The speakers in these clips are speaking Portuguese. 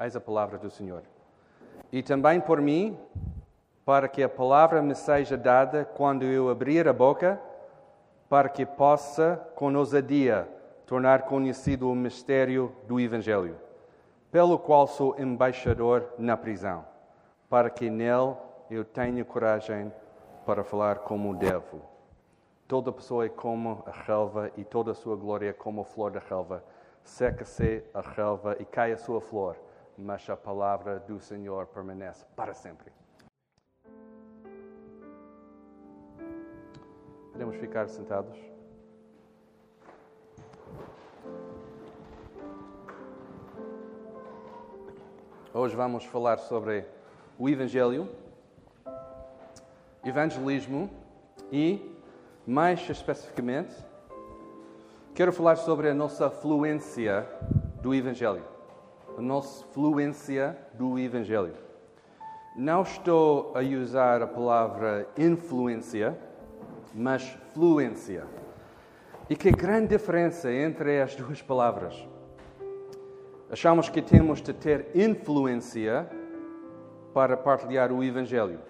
Eis a palavra do Senhor. E também por mim, para que a palavra me seja dada quando eu abrir a boca, para que possa, com ousadia, tornar conhecido o mistério do Evangelho, pelo qual sou embaixador na prisão, para que nele eu tenha coragem para falar como devo. Toda pessoa é como a relva e toda a sua glória é como a flor da relva. Seca-se a relva e cai a sua flor, mas a palavra do Senhor permanece para sempre. Podemos ficar sentados? Hoje vamos falar sobre o Evangelho, evangelismo e, mais especificamente, quero falar sobre a nossa fluência do Evangelho. A nossa fluência do Evangelho. Não estou a usar a palavra influência, mas fluência. E que grande diferença entre as duas palavras. Achamos que temos de ter influência para partilhar o Evangelho.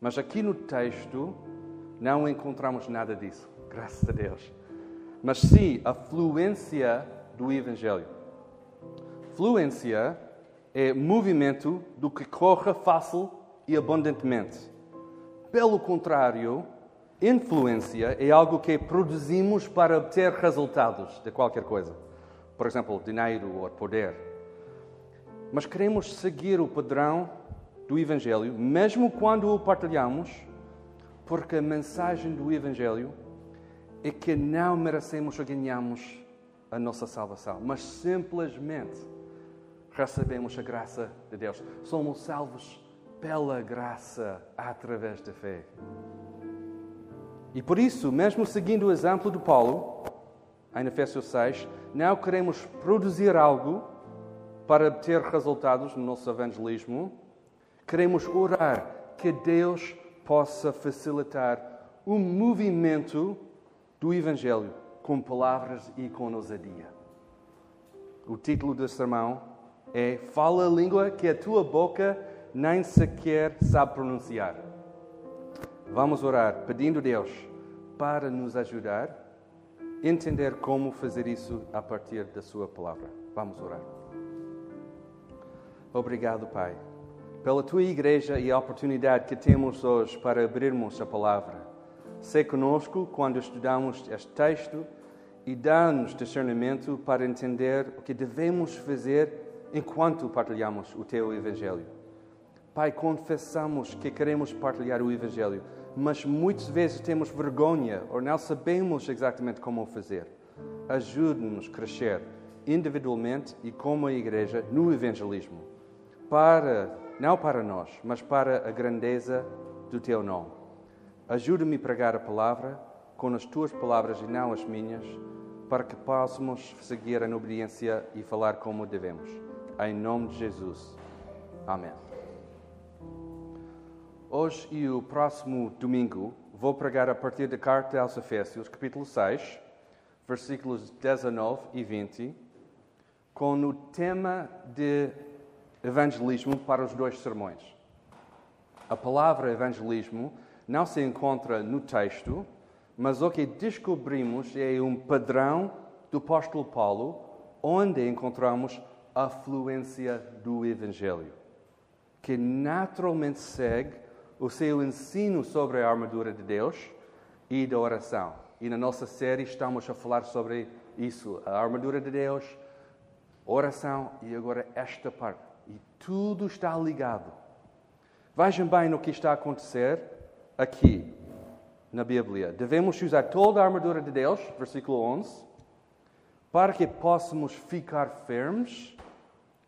Mas aqui no texto não encontramos nada disso, graças a Deus. Mas sim a fluência do Evangelho. Fluência é movimento do que corra fácil e abundantemente. Pelo contrário, influência é algo que produzimos para obter resultados de qualquer coisa por exemplo, dinheiro ou poder. Mas queremos seguir o padrão do Evangelho, mesmo quando o partilhamos, porque a mensagem do Evangelho é que não merecemos ou ganhamos a nossa salvação, mas simplesmente recebemos a graça de Deus. Somos salvos pela graça através da fé. E por isso, mesmo seguindo o exemplo de Paulo, em Efésios 6, não queremos produzir algo para ter resultados no nosso evangelismo. Queremos orar que Deus possa facilitar o movimento do Evangelho com palavras e com ousadia. O título do sermão é Fala a língua que a tua boca nem sequer sabe pronunciar. Vamos orar pedindo a Deus para nos ajudar entender como fazer isso a partir da Sua palavra. Vamos orar. Obrigado, Pai, pela Tua igreja e a oportunidade que temos hoje para abrirmos a palavra. Sê conosco quando estudamos este texto e dá-nos discernimento para entender o que devemos fazer enquanto partilhamos o Teu Evangelho. Pai, confessamos que queremos partilhar o Evangelho mas muitas vezes temos vergonha ou não sabemos exatamente como fazer. Ajude-nos a crescer individualmente e como a igreja no evangelismo, para não para nós, mas para a grandeza do teu nome. Ajuda-me a pregar a palavra com as tuas palavras e não as minhas, para que possamos seguir em obediência e falar como devemos. Em nome de Jesus. Amém. Hoje e o próximo domingo vou pregar a partir da carta aos Efésios, capítulo 6, versículos 19 e 20, com o tema de evangelismo para os dois sermões. A palavra evangelismo não se encontra no texto, mas o que descobrimos é um padrão do apóstolo Paulo, onde encontramos a fluência do evangelho, que naturalmente segue o seu ensino sobre a armadura de Deus e da oração. E na nossa série estamos a falar sobre isso, a armadura de Deus, oração e agora esta parte. E tudo está ligado. Vejam bem no que está a acontecer aqui na Bíblia. Devemos usar toda a armadura de Deus, versículo 11, para que possamos ficar firmes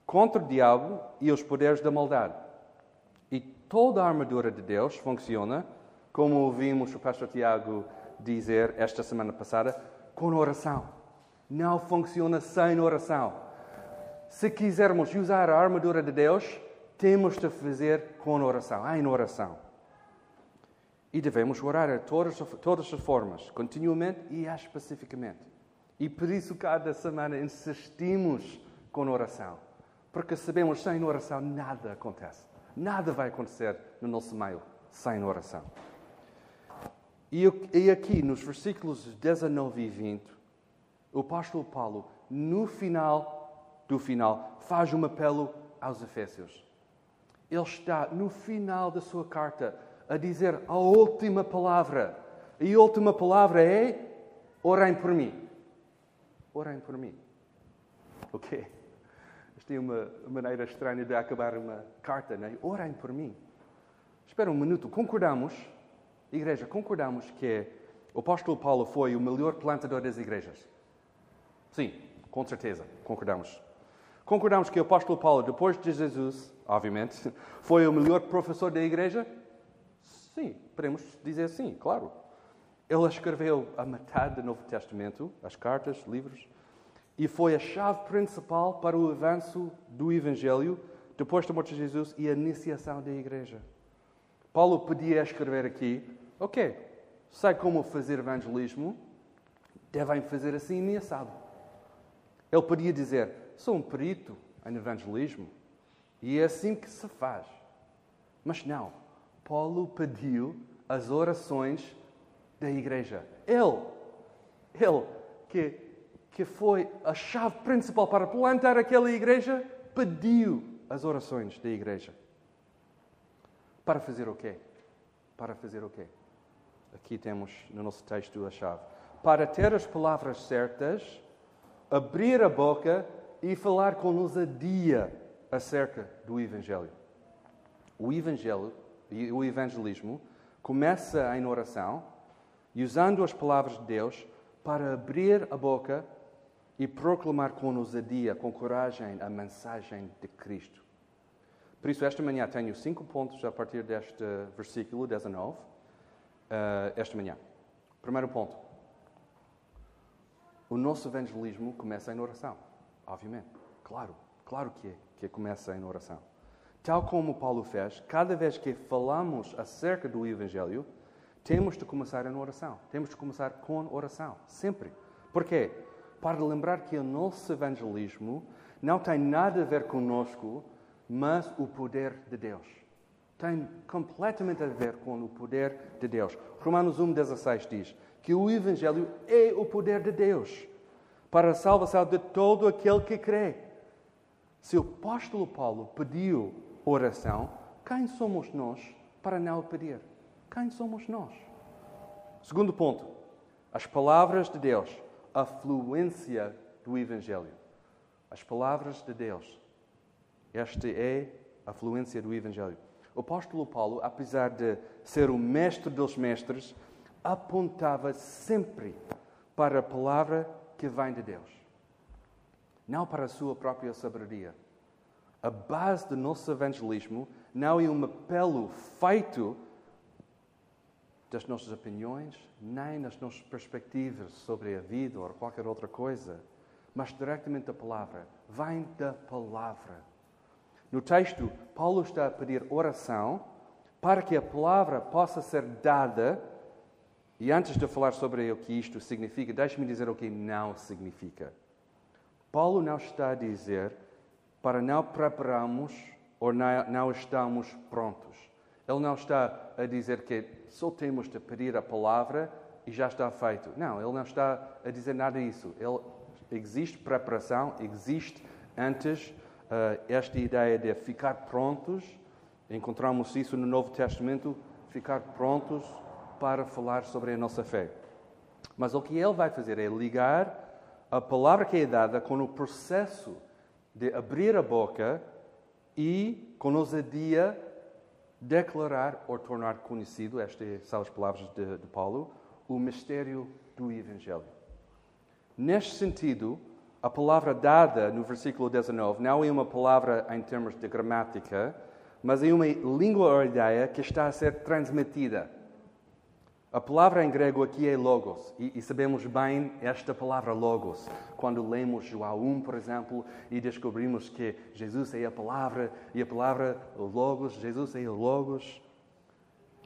contra o diabo e os poderes da maldade toda a armadura de Deus funciona, como ouvimos o pastor Tiago dizer esta semana passada, com oração. Não funciona sem oração. Se quisermos usar a armadura de Deus, temos de fazer com oração, em oração. E devemos orar de todas, todas as formas, continuamente e especificamente. E por isso, cada semana insistimos com oração. Porque sabemos sem oração nada acontece. Nada vai acontecer no nosso meio sem oração. E aqui, nos versículos 19 e 20, o apóstolo Paulo, no final do final, faz um apelo aos Efésios. Ele está no final da sua carta a dizer a última palavra. E a última palavra é: orem por mim. Orem por mim. Ok? Isto é uma maneira estranha de acabar uma carta, não é? Orem por mim. Espera um minuto, concordamos, igreja, concordamos que o apóstolo Paulo foi o melhor plantador das igrejas? Sim, com certeza, concordamos. Concordamos que o apóstolo Paulo, depois de Jesus, obviamente, foi o melhor professor da igreja? Sim, podemos dizer sim, claro. Ele escreveu a metade do Novo Testamento, as cartas, livros, e foi a chave principal para o avanço do Evangelho depois da morte de Jesus e a iniciação da igreja. Paulo podia escrever aqui: Ok, sei como fazer evangelismo, devem fazer assim assado. Ele podia dizer: Sou um perito em evangelismo e é assim que se faz. Mas não, Paulo pediu as orações da igreja. Ele, ele que que foi a chave principal para plantar aquela igreja, pediu as orações da igreja. Para fazer o quê? Para fazer o quê? Aqui temos no nosso texto a chave. Para ter as palavras certas, abrir a boca e falar com ousadia acerca do Evangelho. O Evangelho e o evangelismo começa em oração e usando as palavras de Deus para abrir a boca e proclamar com ousadia, com coragem, a mensagem de Cristo. Por isso, esta manhã tenho cinco pontos a partir deste versículo 19, uh, eh, esta manhã. Primeiro ponto. O nosso evangelismo começa em oração, obviamente. Claro, claro que, é, que começa em oração. Tal como Paulo fez, cada vez que falamos acerca do Evangelho, temos de começar em oração. Temos de começar com oração, sempre. Porquê? para lembrar que o nosso evangelismo não tem nada a ver conosco, mas o poder de Deus. Tem completamente a ver com o poder de Deus. Romanos 1,16 diz que o Evangelho é o poder de Deus para a salvação de todo aquele que crê. Se o apóstolo Paulo pediu oração, quem somos nós para não pedir? Quem somos nós? Segundo ponto, as palavras de Deus a fluência do Evangelho. As palavras de Deus. Esta é a fluência do Evangelho. O apóstolo Paulo, apesar de ser o mestre dos mestres, apontava sempre para a palavra que vem de Deus, não para a sua própria sabedoria. A base do nosso evangelismo não é um apelo feito das nossas opiniões, nem nas nossas perspectivas sobre a vida ou qualquer outra coisa, mas diretamente da palavra. Vem da palavra. No texto, Paulo está a pedir oração para que a palavra possa ser dada. E antes de falar sobre o que isto significa, deixe-me dizer o que não significa. Paulo não está a dizer para não prepararmos ou não, estamos prontos. Ele não está a dizer que só temos de pedir a palavra e já está feito. Não, ele não está a dizer nada disso. Ele, existe preparação, existe antes uh, esta ideia de ficar prontos. Encontramos isso no Novo Testamento, ficar prontos para falar sobre a nossa fé. Mas o que ele vai fazer é ligar a palavra que é dada com o processo de abrir a boca e, com ousadia, declarar ou tornar conhecido, estas são as palavras de, de Paulo, o mistério do Evangelho. Neste sentido, a palavra dada no versículo 19 não é uma palavra em termos de gramática, mas é uma língua ou ideia que está a ser transmitida. A palavra em grego aqui é logos, e, sabemos bem esta palavra logos. Quando lemos João 1, por exemplo, e descobrimos que Jesus é a palavra, e a palavra logos, Jesus é logos.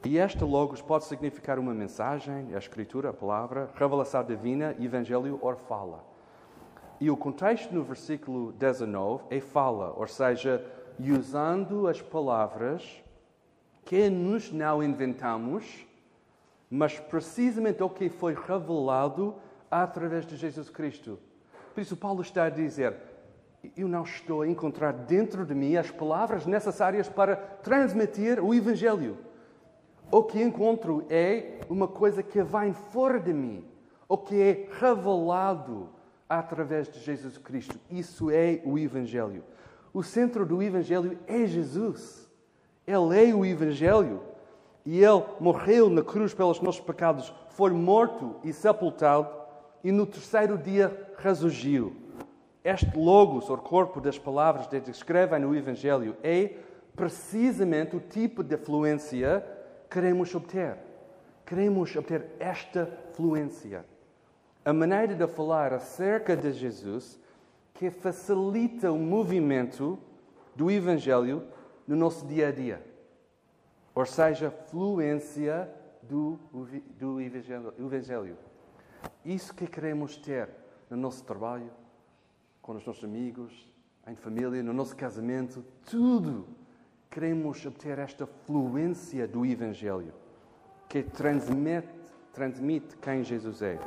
E esta logos pode significar uma mensagem, a escritura, a palavra, revelação divina, evangelho ou fala. E o contexto no versículo 19 é fala, ou seja, usando as palavras que nos não inventamos, mas precisamente o que foi revelado através de Jesus Cristo. Por isso, Paulo está a dizer: eu não estou a encontrar dentro de mim as palavras necessárias para transmitir o Evangelho. O que encontro é uma coisa que vem fora de mim, o que é revelado através de Jesus Cristo. Isso é o Evangelho. O centro do Evangelho é Jesus. Ele é o Evangelho. E ele morreu na cruz pelos nossos pecados, foi morto e sepultado, e no terceiro dia ressurgiu. Este logos, ou corpo das palavras que descrevem no Evangelho, é precisamente o tipo de fluência que queremos obter. Queremos obter esta fluência. A maneira de falar acerca de Jesus que facilita o movimento do Evangelho no nosso dia a dia. Ou seja, fluência do, do Evangelho. Isso que queremos ter no nosso trabalho, com os nossos amigos, em família, no nosso casamento, tudo. Queremos obter esta fluência do Evangelho que transmite, transmite quem Jesus é.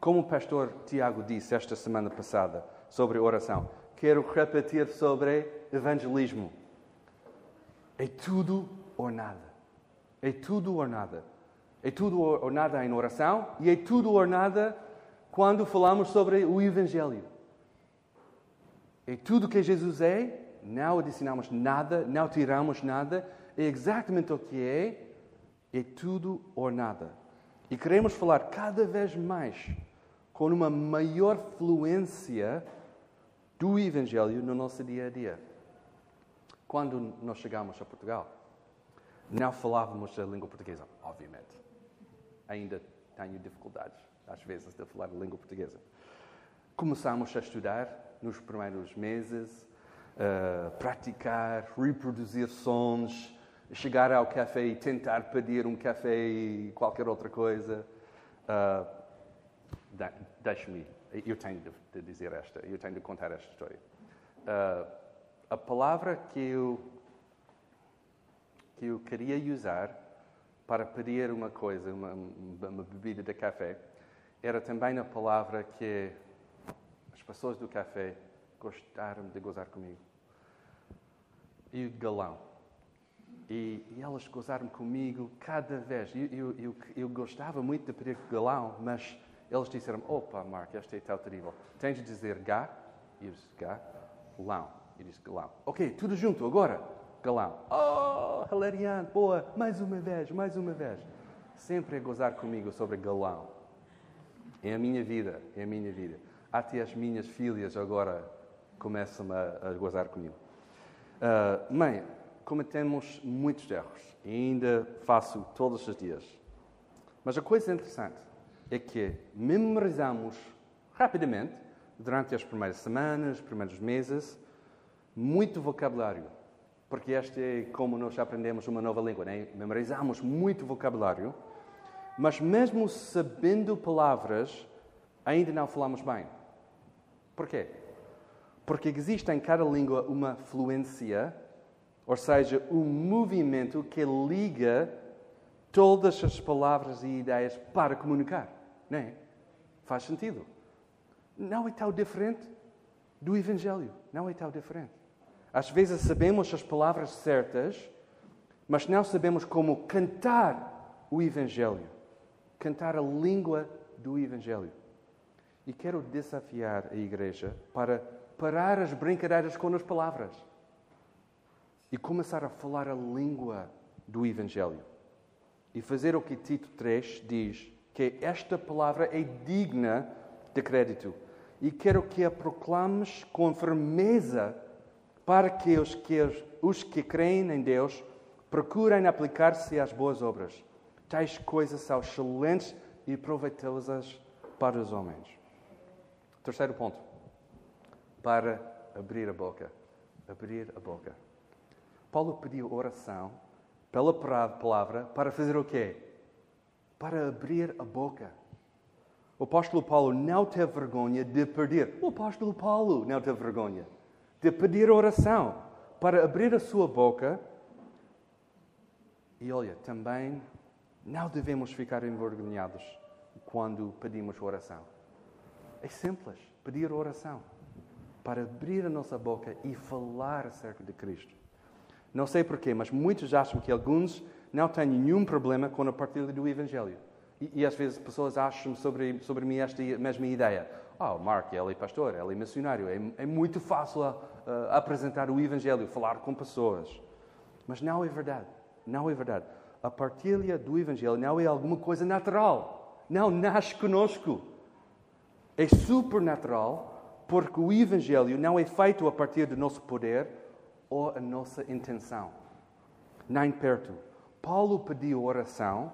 Como o pastor Tiago disse esta semana passada sobre oração, quero repetir sobre evangelismo. É tudo ou nada. É tudo ou nada. É tudo ou nada em oração e é tudo ou nada quando falamos sobre o Evangelho. É tudo que Jesus é, não adicionamos nada, não tiramos nada, é exatamente o que é, é tudo ou nada. E queremos falar cada vez mais com uma maior fluência do Evangelho no nosso dia a dia. Quando nós chegamos a Portugal, não falávamos a língua portuguesa, obviamente. Ainda tenho dificuldades, às vezes, de falar a língua portuguesa. Começámos a estudar nos primeiros meses, uh, praticar, reproduzir sons, chegar ao café e tentar pedir um café e qualquer outra coisa. Uh, Deixe-me, eu tenho de, dizer esta, eu tenho de contar esta história. Uh, a palavra que eu, que eu queria usar para pedir uma coisa, uma, uma bebida de café, era também a palavra que pessoas do café gostaram de gozar comigo. E galão. E, e elas gozaram comigo cada vez. Eu, eu, eu, eu, gostava muito de pedir galão, mas eles disseram: Opa, Mark, esta é tão terrível. Tens de dizer gá. E eu disse: Gá, galão. E disse: Galão. Ok, tudo junto, agora. Galão. Oh, hilariante, boa. Mais uma vez, mais uma vez. Sempre a gozar comigo sobre galão. É a minha vida, é a minha vida. Até as minhas filhas agora começam a, a gozar comigo. Uh, mãe, cometemos muitos erros e ainda faço todos os dias. Mas a coisa interessante é que memorizamos rapidamente, durante as primeiras semanas, primeiros meses, muito vocabulário. Porque este é como nós aprendemos uma nova língua, né? memorizamos muito vocabulário, mas mesmo sabendo palavras, ainda não falamos bem. Porquê? Porque existe em cada língua uma fluência, ou seja, um movimento que liga todas as palavras e ideias para comunicar. Não é? Faz sentido. Não é tão diferente do Evangelho. Não é tão diferente. Às vezes sabemos as palavras certas, mas não sabemos como cantar o Evangelho. Cantar a língua do Evangelho. E quero desafiar a igreja para parar as brincadeiras com as palavras e começar a falar a língua do Evangelho. E fazer o que Tito 3 diz, que esta palavra é digna de crédito. E quero que a proclames com firmeza para que os que, os que creem em Deus procurem aplicar-se às boas obras. Tais coisas são excelentes e proveitosas para os homens. Terceiro ponto. Para abrir a boca. Abrir a boca. Paulo pediu oração pela palavra para fazer o quê? Para abrir a boca. O apóstolo Paulo não teve vergonha de pedir. O apóstolo Paulo não teve vergonha de pedir oração para abrir a sua boca. E olha, também não devemos ficar envergonhados quando pedimos oração. É simples, pedir oração para abrir a nossa boca e falar acerca de Cristo. Não sei porquê, mas muitos acham que alguns não têm nenhum problema com a partilha do Evangelho. E, e às vezes pessoas acham sobre, sobre mim esta mesma ideia. Ah, oh, Mark, ele é pastor, ele é missionário, é, é muito fácil apresentar o Evangelho, falar com pessoas. Mas não é verdade. Não é verdade. A partilha do Evangelho não é alguma coisa natural. Não nasce conosco. É supernatural porque o Evangelho não é feito a partir do nosso poder ou a nossa intenção. Nem perto. Paulo pediu oração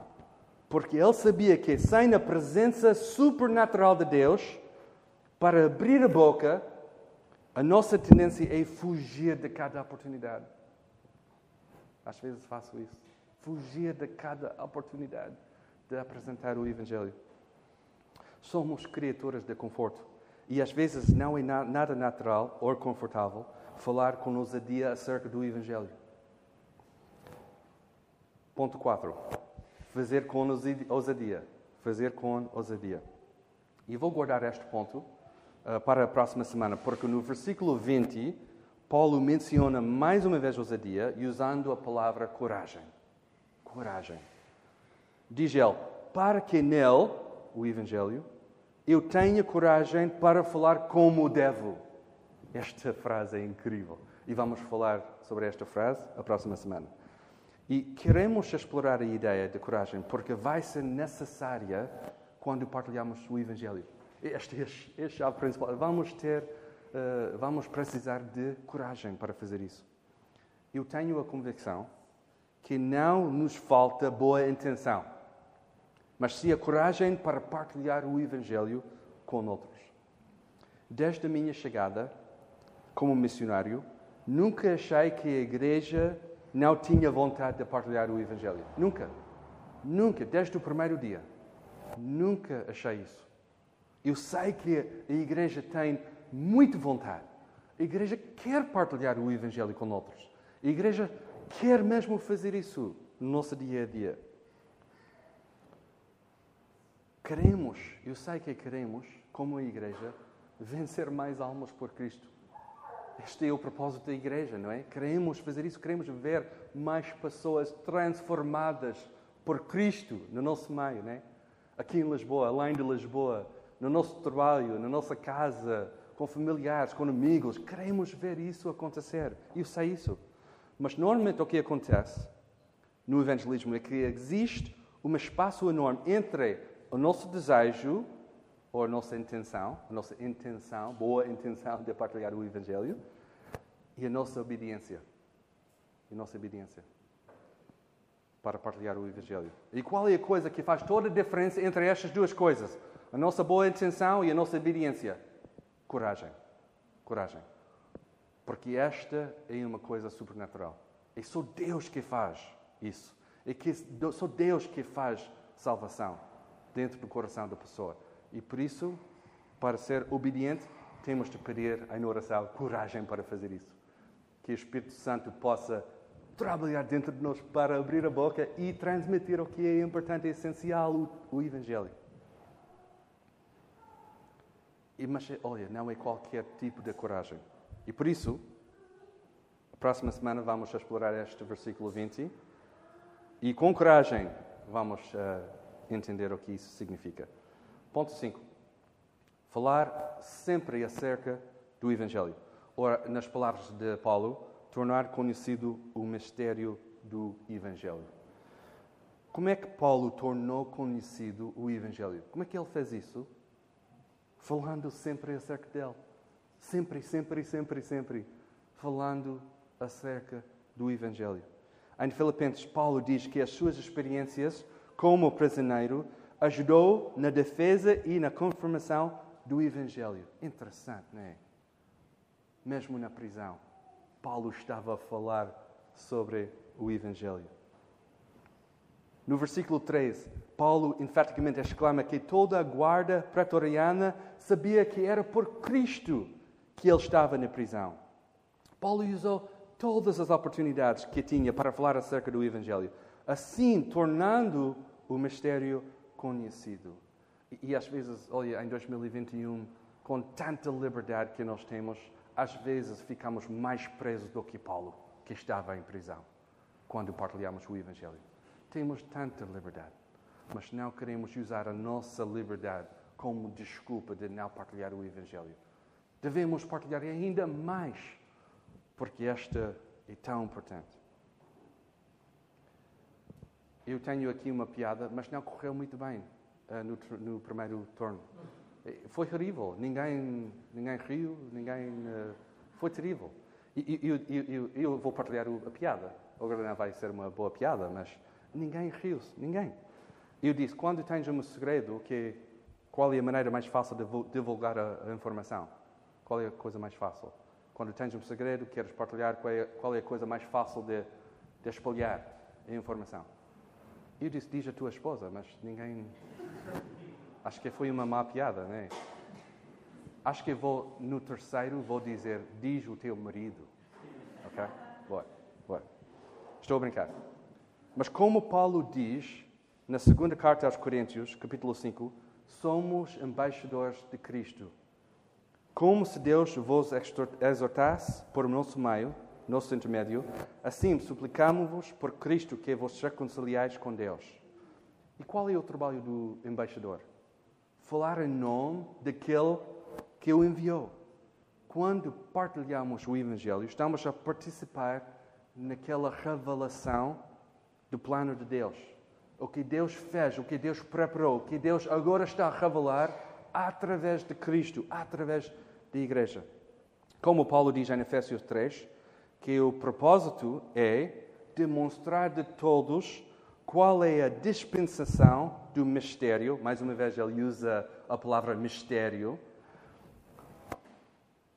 porque ele sabia que sem a presença supernatural de Deus, para abrir a boca, a nossa tendência é fugir de cada oportunidade. Às vezes faço isso. Fugir de cada oportunidade de apresentar o Evangelho. Somos criaturas de conforto. E às vezes não é nada natural ou confortável falar com ousadia acerca do Evangelho. Ponto 4 fazer com ousadia. Fazer com ousadia. E vou guardar este ponto para a próxima semana, porque no versículo 20, Paulo menciona mais uma vez ousadia, usando a palavra coragem. Coragem. Diz ele: para que nele, o Evangelho, eu tenha coragem para falar como devo. Esta frase é incrível. E vamos falar sobre esta frase a próxima semana. E queremos explorar a ideia de coragem porque vai ser necessária quando partilhamos o Evangelho. Este a chave principal. Vamos ter, uh, vamos precisar de coragem para fazer isso. Eu tenho a convicção que não nos falta boa intenção, mas sim a coragem para partilhar o Evangelho com outros. Desde a minha chegada como missionário, nunca achei que a igreja não tinha vontade de partilhar o Evangelho. Nunca. Nunca, desde o primeiro dia. Nunca achei isso. Eu sei que a igreja tem muita vontade. A igreja quer partilhar o Evangelho com outros. A igreja quer mesmo fazer isso no nosso dia a dia. Queremos, eu sei que queremos, como a igreja, vencer mais almas por Cristo. Este é o propósito da igreja, não é? Queremos fazer isso, queremos ver mais pessoas transformadas por Cristo no nosso meio, não é? Aqui em Lisboa, além de Lisboa, no nosso trabalho, na nossa casa, com familiares, com amigos, queremos ver isso acontecer. Eu sei isso. Mas normalmente o que acontece no evangelismo é que existe um espaço enorme entre o nosso desejo ou a nossa intenção, a nossa intenção, boa intenção de partilhar o Evangelho, e a nossa obediência. E a nossa obediência para partilhar o Evangelho. E qual é a coisa que faz toda a diferença entre estas duas coisas? A nossa boa intenção e a nossa obediência? Coragem. Coragem. Porque esta é uma coisa supernatural. É só Deus que faz isso. É que só Deus que faz salvação dentro do coração da pessoa. E por isso, para ser obediente, temos de pedir em oração coragem para fazer isso. Que o Espírito Santo possa trabalhar dentro de nós para abrir a boca e transmitir o que é importante e essencial, o, o Evangelho. E, mas, olha, não é qualquer tipo de coragem. E por isso, a próxima semana vamos explorar este versículo 20 e com coragem vamos uh, entender o que isso significa. Ponto 5. Falar sempre acerca do Evangelho. Ora, nas palavras de Paulo, tornar conhecido o mistério do Evangelho. Como é que Paulo tornou conhecido o Evangelho? Como é que ele fez isso? Falando sempre acerca dele. Sempre, sempre, sempre, sempre. Falando acerca do Evangelho. Em Filipenses, Paulo diz que as suas experiências como prisioneiro ajudou na defesa e na confirmação do Evangelho. Interessante, não é? Mesmo na prisão, Paulo estava a falar sobre o Evangelho. No versículo 13, Paulo enfaticamente exclama que toda a guarda pretoriana sabia que era por Cristo que ele estava na prisão. Paulo usou todas as oportunidades que tinha para falar acerca do Evangelho, assim tornando o mistério conhecido. E, às vezes, olha, em 2021, com tanta liberdade que nós temos, às vezes ficamos mais presos do que Paulo, que estava em prisão, quando partilhamos o Evangelho. Temos tanta liberdade, mas não queremos usar a nossa liberdade como desculpa de não partilhar o Evangelho. Devemos partilhar ainda mais porque esta é tão importante. Eu tenho aqui uma piada, mas não correu muito bem uh, no, no, primeiro turno. Foi terrível. Ninguém, ninguém riu, ninguém. Uh, foi terrível. E eu, eu, eu, eu, vou partilhar a piada. Agora não vai ser uma boa piada, mas ninguém riu-se. Ninguém. Eu disse: quando tens um segredo, que, qual é a maneira mais fácil de divulgar a, a informação? Qual é a coisa mais fácil? Quando tens um segredo, queres partilhar qual é, qual é a coisa mais fácil de, de espalhar a informação. Eu disse, diz a tua esposa, mas ninguém. Acho que foi uma má piada, não é? Acho que vou, no terceiro, vou dizer, diz o teu marido. Ok? Boa, boa. Estou a brincar. Mas como Paulo diz na segunda carta aos Coríntios, capítulo 5, somos embaixadores de Cristo como se Deus vos exortasse por nosso meio, nosso intermédio, assim suplicamos-vos por Cristo que vos reconciliais com Deus. E qual é o trabalho do embaixador? Falar em nome daquele que o enviou. Quando partilhamos o Evangelho, estamos a participar naquela revelação do plano de Deus. O que Deus fez, o que Deus preparou, o que Deus agora está a revelar através de Cristo, através da igreja. Como Paulo diz em Efésios 3, que o propósito é demonstrar de todos qual é a dispensação do mistério. Mais uma vez, ele usa a palavra mistério.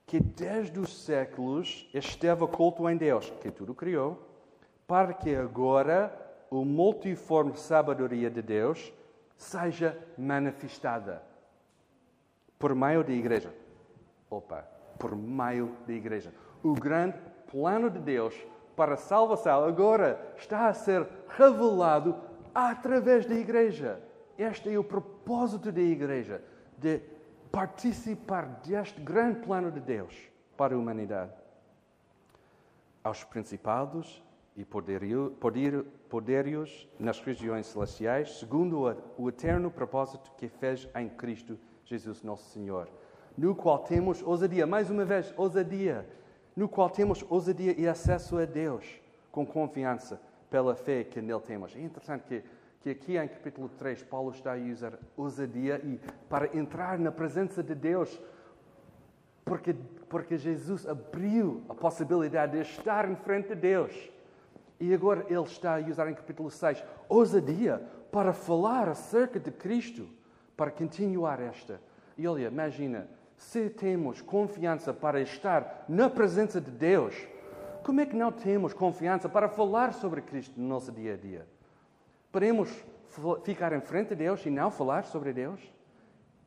Que desde os séculos esteve oculto em Deus, que tudo criou, para que agora a multiforme sabedoria de Deus seja manifestada por meio da igreja. Opa, por meio da igreja. O grande plano de Deus para a salvação agora está a ser revelado através da igreja. Este é o propósito da igreja, de participar deste grande plano de Deus para a humanidade. Aos principados e poderes nas regiões celestiais, segundo o eterno propósito que fez em Cristo Jesus nosso Senhor, no qual temos ousadia, mais uma vez, ousadia, no qual temos ousadia e acesso a Deus com confiança pela fé que nele temos. É interessante que, que aqui em capítulo 3 Paulo está a usar ousadia e para entrar na presença de Deus, porque, porque Jesus abriu a possibilidade de estar em frente de Deus. E agora ele está a usar em capítulo 6 ousadia para falar acerca de Cristo para continuar esta. E olha, imagina, se temos confiança para estar na presença de Deus, como é que não temos confiança para falar sobre Cristo no nosso dia a dia? Podemos ficar em frente de Deus e não falar sobre Deus?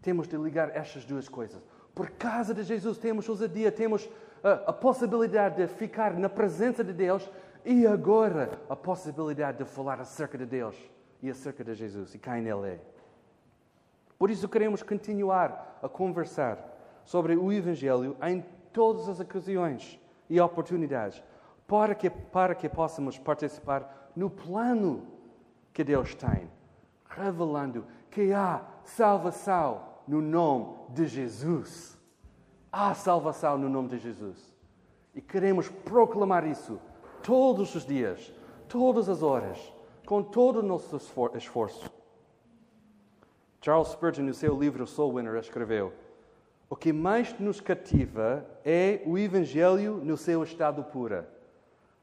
Temos de ligar estas duas coisas. Por causa de Jesus, temos ousadia, temos a, a possibilidade de ficar na presença de Deus e agora a possibilidade de falar acerca de Deus e acerca de Jesus e quem Ele é. Por isso queremos continuar a conversar sobre o Evangelho em todas as ocasiões e oportunidades, para que, para que possamos participar no plano que Deus tem, revelando que há salvação no nome de Jesus. Há salvação no nome de Jesus. E queremos proclamar isso todos os dias, todas as horas, com todo o nosso esforço. Charles Spurgeon, no seu livro Soul Winner, escreveu: O que mais nos cativa é o Evangelho no seu estado pura.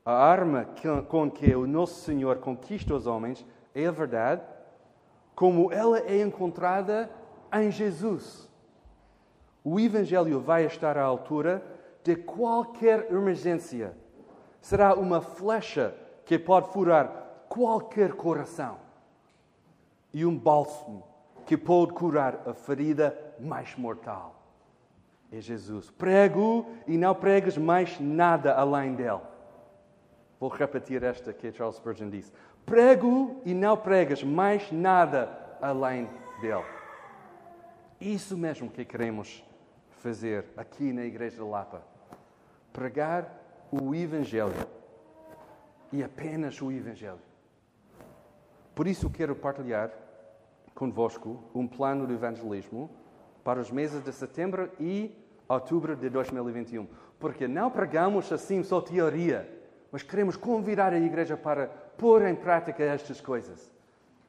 A arma com que o nosso Senhor conquista os homens é a verdade, como ela é encontrada em Jesus. O Evangelho vai estar à altura de qualquer emergência. Será uma flecha que pode furar qualquer coração. e um bálsamo que pode curar a ferida mais mortal. É Jesus. Prego e não pregues mais nada além dele. Vou repetir esta que Charles Spurgeon disse. Prego e não pregas mais nada além dele. Isso mesmo que queremos fazer aqui na Igreja de Lapa. Pregar o Evangelho. E apenas o Evangelho. Por isso quero partilhar convosco um plano de evangelismo para os meses de setembro e outubro de 2021. Porque não pregamos assim só teoria, mas queremos convidar a igreja para pôr em prática estas coisas.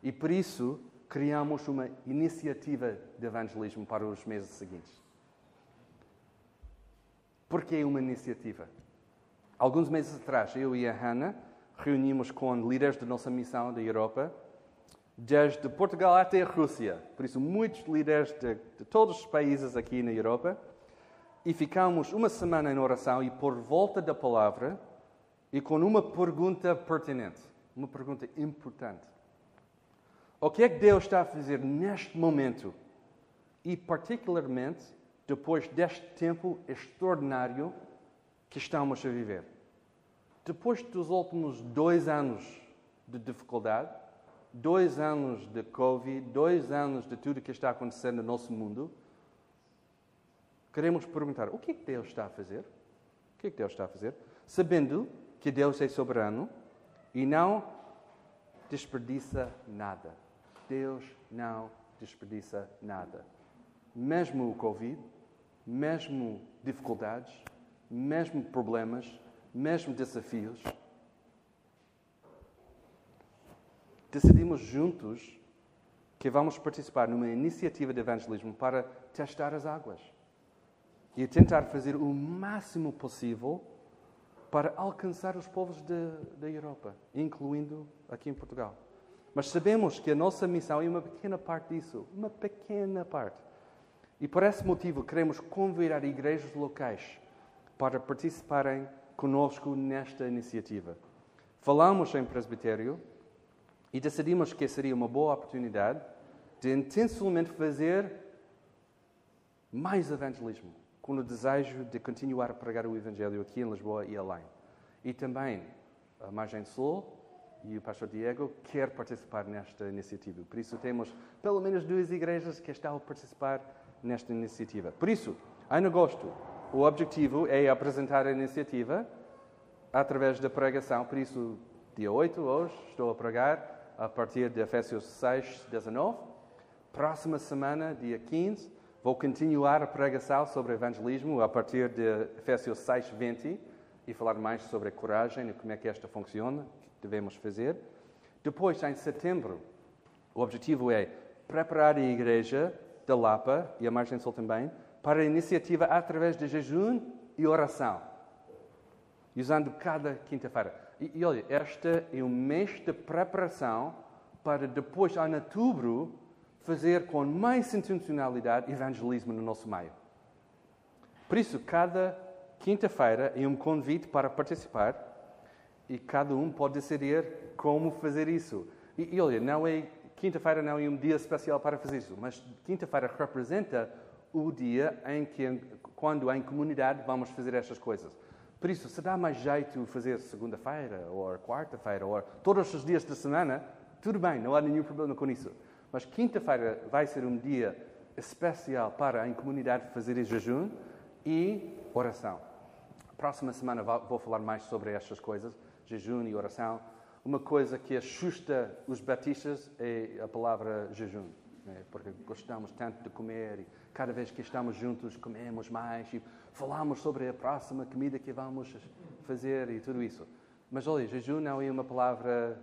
E por isso criamos uma iniciativa de evangelismo para os meses seguintes. Por que uma iniciativa? Alguns meses atrás, eu e a Hannah reunimos com líderes da nossa missão da Europa, desde Portugal até a Rússia. Por isso, muitos líderes de, de todos os países aqui na Europa. E ficamos uma semana em oração e por volta da palavra e com uma pergunta pertinente, uma pergunta importante. O que é que Deus está a fazer neste momento e, particularmente, depois deste tempo extraordinário que estamos a viver? Depois dos últimos dois anos de dificuldade, dois anos de Covid, dois anos de tudo que está acontecendo no nosso mundo, queremos perguntar: o que é que Deus está a fazer? O que é que Deus está a fazer? Sabendo que Deus é soberano e não desperdiça nada. Deus não desperdiça nada. Mesmo o Covid, mesmo dificuldades, mesmo problemas, mesmo desafios, decidimos juntos que vamos participar numa iniciativa de evangelismo para testar as águas e tentar fazer o máximo possível para alcançar os povos da Europa, incluindo aqui em Portugal. Mas sabemos que a nossa missão é uma pequena parte disso, uma pequena parte. E por esse motivo queremos convidar igrejas locais para participarem conosco nesta iniciativa. Falamos em presbitério e decidimos que seria uma boa oportunidade de intencionalmente fazer mais evangelismo, com o desejo de continuar a pregar o Evangelho aqui em Lisboa e além. E também a Margem Sul e o pastor Diego quer participar nesta iniciativa. Por isso temos pelo menos duas igrejas que estão a participar nesta iniciativa. Por isso, em agosto, o objetivo é apresentar a iniciativa através da pregação. Por isso, dia 8, hoje, estou a pregar a partir de Efésios 6, 19. Próxima semana, dia 15, vou continuar a pregação sobre evangelismo a partir de Efésios 6, 20 e falar mais sobre a coragem e como é que esta funciona, o que devemos fazer. Depois, em setembro, o objetivo é preparar a igreja da Lapa e a Margem Sul também para a iniciativa através de jejum e oração, usando cada quinta-feira. E, e olha, este é um mês de preparação para depois, em outubro, fazer com mais intencionalidade evangelismo no nosso meio. Por isso, cada quinta-feira é um convite para participar e cada um pode decidir como fazer isso. E, e olha, não é quinta-feira não é um dia especial para fazer isso, mas quinta-feira representa o dia em que, quando em comunidade vamos fazer estas coisas. Por isso, se dá mais jeito fazer segunda-feira, ou quarta-feira, ou todos os dias da semana, tudo bem, não há nenhum problema com isso. Mas quinta-feira vai ser um dia especial para em comunidade fazer jejum e oração. Próxima semana vou falar mais sobre estas coisas, jejum e oração. Uma coisa que assusta os batistas é a palavra jejum, né? porque gostamos tanto de comer e cada vez que estamos juntos comemos mais e falamos sobre a próxima comida que vamos fazer e tudo isso. Mas olha, jejum não é uma palavra,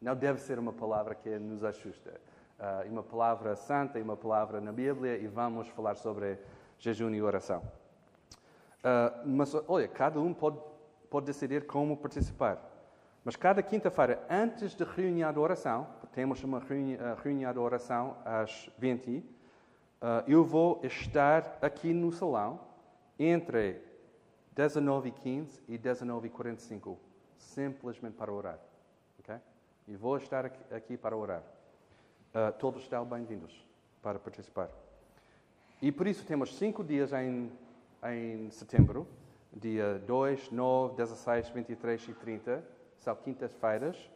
não deve ser uma palavra que nos assusta. Uh, é uma palavra santa, é uma palavra na Bíblia e vamos falar sobre jejum e oração. Uh, mas olha, cada um pode, pode decidir como participar. Mas cada quinta-feira, antes da reunião de oração, temos uma reunião de oração às 20 uh, eu vou estar aqui no salão entre 19h15 e 19h45, simplesmente para orar. Okay? E vou estar aqui, para orar. Uh, todos estão bem-vindos para participar. E por isso temos cinco dias em, em setembro, dia 2, 9, 16, 23 e 30, são quintas-feiras,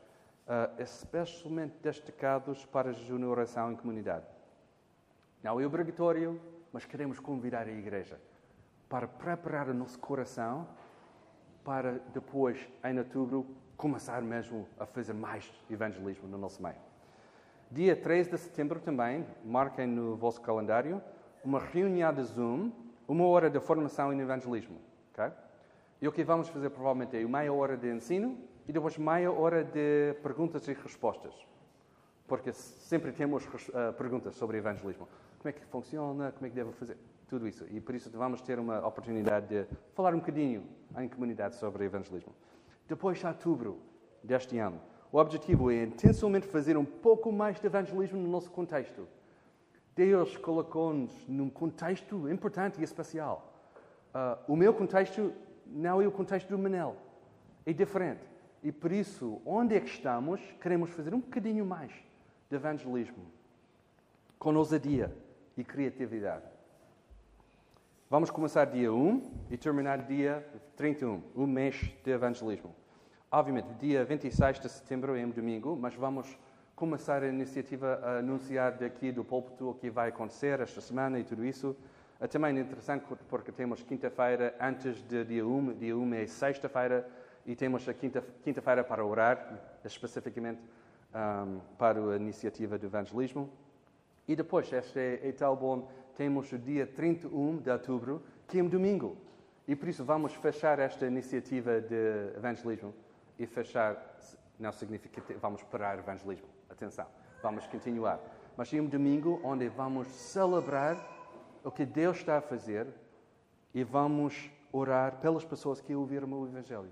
uh, especialmente destacados para jejum e oração em comunidade. Não é obrigatório, mas queremos convidar a igreja para preparar o nosso coração para depois, em outubro, começar mesmo a fazer mais evangelismo no nosso meio. Dia 3 de setembro também, marquem no vosso calendário, uma reunião de Zoom, uma hora de formação em evangelismo. Okay? E o que vamos fazer provavelmente é meia hora de ensino e depois meia hora de perguntas e respostas. Porque sempre temos uh, perguntas sobre evangelismo. Como é que funciona? Como é que devo fazer? tudo isso. E por isso vamos ter uma oportunidade de falar um bocadinho em comunidade sobre evangelismo. Depois de outubro deste ano, o objetivo é intencionalmente fazer um pouco mais de evangelismo no nosso contexto. Deus colocou-nos num contexto importante e especial. Uh, o meu contexto não é o contexto do Manel. É diferente. E por isso, onde é que estamos, queremos fazer um bocadinho mais de evangelismo. Com ousadia e criatividade. Vamos começar dia 1 e terminar dia 31, o mês de evangelismo. Obviamente, dia 26 de setembro é um domingo, mas vamos começar a iniciativa a anunciar daqui do púlpito o que vai acontecer esta semana e tudo isso. É também interessante porque temos quinta-feira antes de dia 1, dia 1 é sexta-feira, e temos a quinta-feira para orar, especificamente um, para a iniciativa do evangelismo. E depois, este é, é bom temos o dia 31 de outubro, que é um domingo. E por isso vamos fechar esta iniciativa de evangelismo. E fechar não significa que vamos parar o evangelismo. Atenção, vamos continuar. Mas é um domingo onde vamos celebrar o que Deus está a fazer e vamos orar pelas pessoas que ouviram o Evangelho.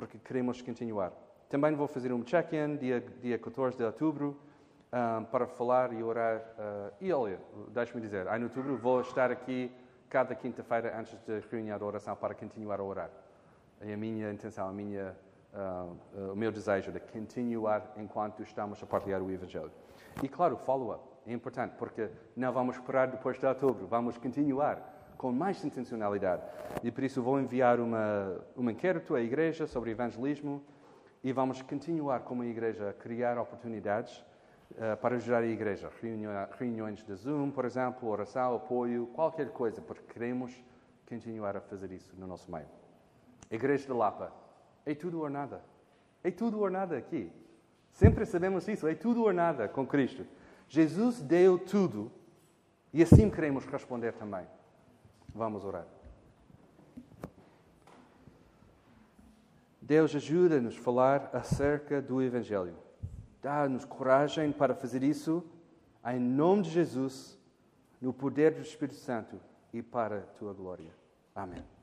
Porque queremos continuar. Também vou fazer um check-in dia, dia 14 de outubro um, para falar e orar. Uh, e olha, deixe-me dizer, em outubro vou estar aqui cada quinta-feira antes da reunião de oração para continuar a orar. É a minha intenção, a minha, uh, o meu desejo de continuar enquanto estamos a partilhar o Evangelho. E claro, follow-up é importante, porque não vamos esperar depois de outubro, vamos continuar com mais intencionalidade. E por isso vou enviar uma, uma inquérito à igreja sobre evangelismo e vamos continuar como igreja a criar oportunidades uh, para ajudar a igreja. reuniões de Zoom, por exemplo, oração, apoio, qualquer coisa, porque queremos continuar a fazer isso no nosso meio. Igreja de Lapa, é tudo ou nada. É tudo ou nada aqui. Sempre sabemos isso, é tudo ou nada com Cristo. Jesus deu tudo e assim queremos responder também. Vamos orar. Deus ajuda-nos a falar acerca do Evangelho. Dá-nos coragem para fazer isso, em nome de Jesus, no poder do Espírito Santo e para a tua glória. Amém.